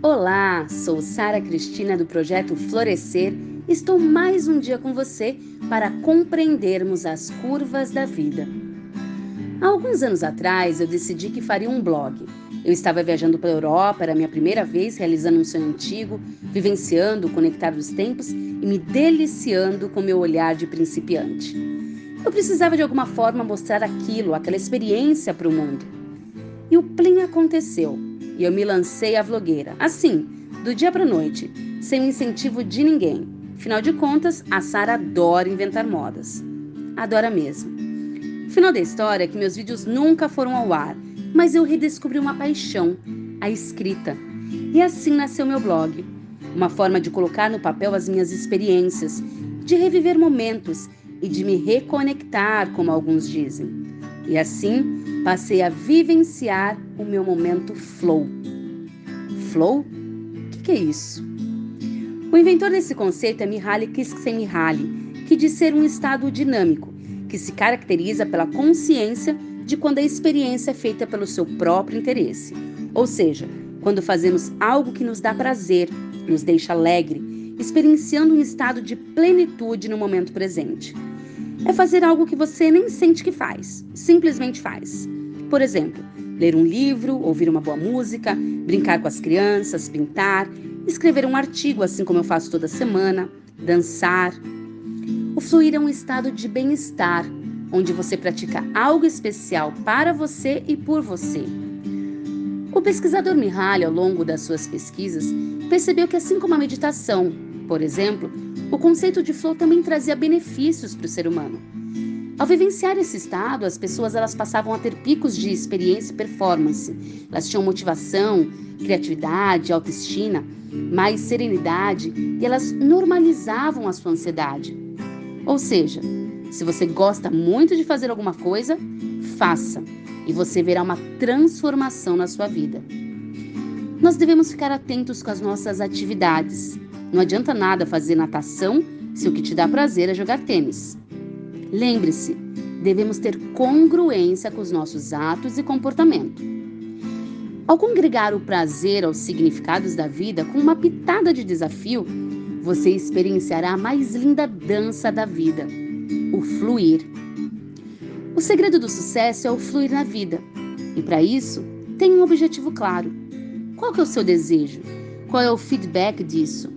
Olá, sou Sara Cristina do projeto Florescer. Estou mais um dia com você para compreendermos as curvas da vida. Há alguns anos atrás eu decidi que faria um blog. Eu estava viajando pela Europa, era minha primeira vez realizando um sonho antigo, vivenciando o conectar dos tempos e me deliciando com meu olhar de principiante. Eu precisava de alguma forma mostrar aquilo, aquela experiência para o mundo. E o plim aconteceu e eu me lancei à vlogueira. Assim, do dia para noite, sem o incentivo de ninguém. Afinal de contas, a Sara adora inventar modas. Adora mesmo. O final da história é que meus vídeos nunca foram ao ar, mas eu redescobri uma paixão, a escrita. E assim nasceu meu blog. Uma forma de colocar no papel as minhas experiências, de reviver momentos e de me reconectar, como alguns dizem. E assim passei a vivenciar o meu momento flow. Flow? O que, que, é isso? O inventor desse conceito é Mihaly Csikszentmihalyi, que diz ser um estado dinâmico, que se caracteriza pela consciência de quando a experiência é feita pelo seu próprio interesse. Ou seja, quando fazemos algo que nos dá prazer, nos deixa alegre, experienciando um estado de plenitude no momento presente é fazer algo que você nem sente que faz, simplesmente faz. Por exemplo, ler um livro, ouvir uma boa música, brincar com as crianças, pintar, escrever um artigo, assim como eu faço toda semana, dançar. O fluir é um estado de bem-estar, onde você pratica algo especial para você e por você. O pesquisador Mihaly, ao longo das suas pesquisas, percebeu que, assim como a meditação, por exemplo, o conceito de flow também trazia benefícios para o ser humano. Ao vivenciar esse estado, as pessoas elas passavam a ter picos de experiência e performance. Elas tinham motivação, criatividade, autoestima, mais serenidade e elas normalizavam a sua ansiedade. Ou seja, se você gosta muito de fazer alguma coisa, faça e você verá uma transformação na sua vida. Nós devemos ficar atentos com as nossas atividades, não adianta nada fazer natação se o que te dá prazer é jogar tênis. Lembre-se, devemos ter congruência com os nossos atos e comportamento. Ao congregar o prazer aos significados da vida com uma pitada de desafio, você experienciará a mais linda dança da vida, o fluir. O segredo do sucesso é o fluir na vida. E para isso, tenha um objetivo claro. Qual é o seu desejo? Qual é o feedback disso?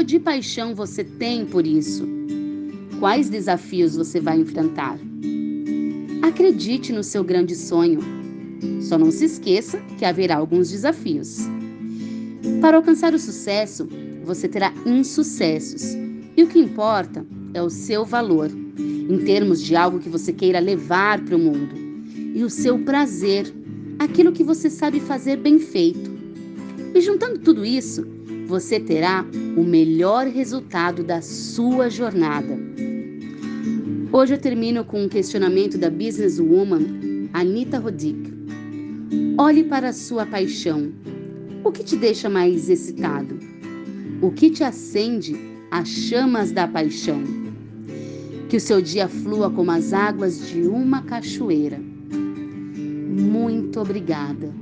Nível de paixão você tem por isso? Quais desafios você vai enfrentar? Acredite no seu grande sonho. Só não se esqueça que haverá alguns desafios. Para alcançar o sucesso, você terá insucessos. E o que importa é o seu valor, em termos de algo que você queira levar para o mundo. E o seu prazer, aquilo que você sabe fazer bem feito. E juntando tudo isso, você terá o melhor resultado da sua jornada. Hoje eu termino com um questionamento da businesswoman Anita Roddick. Olhe para a sua paixão. O que te deixa mais excitado? O que te acende as chamas da paixão? Que o seu dia flua como as águas de uma cachoeira. Muito obrigada.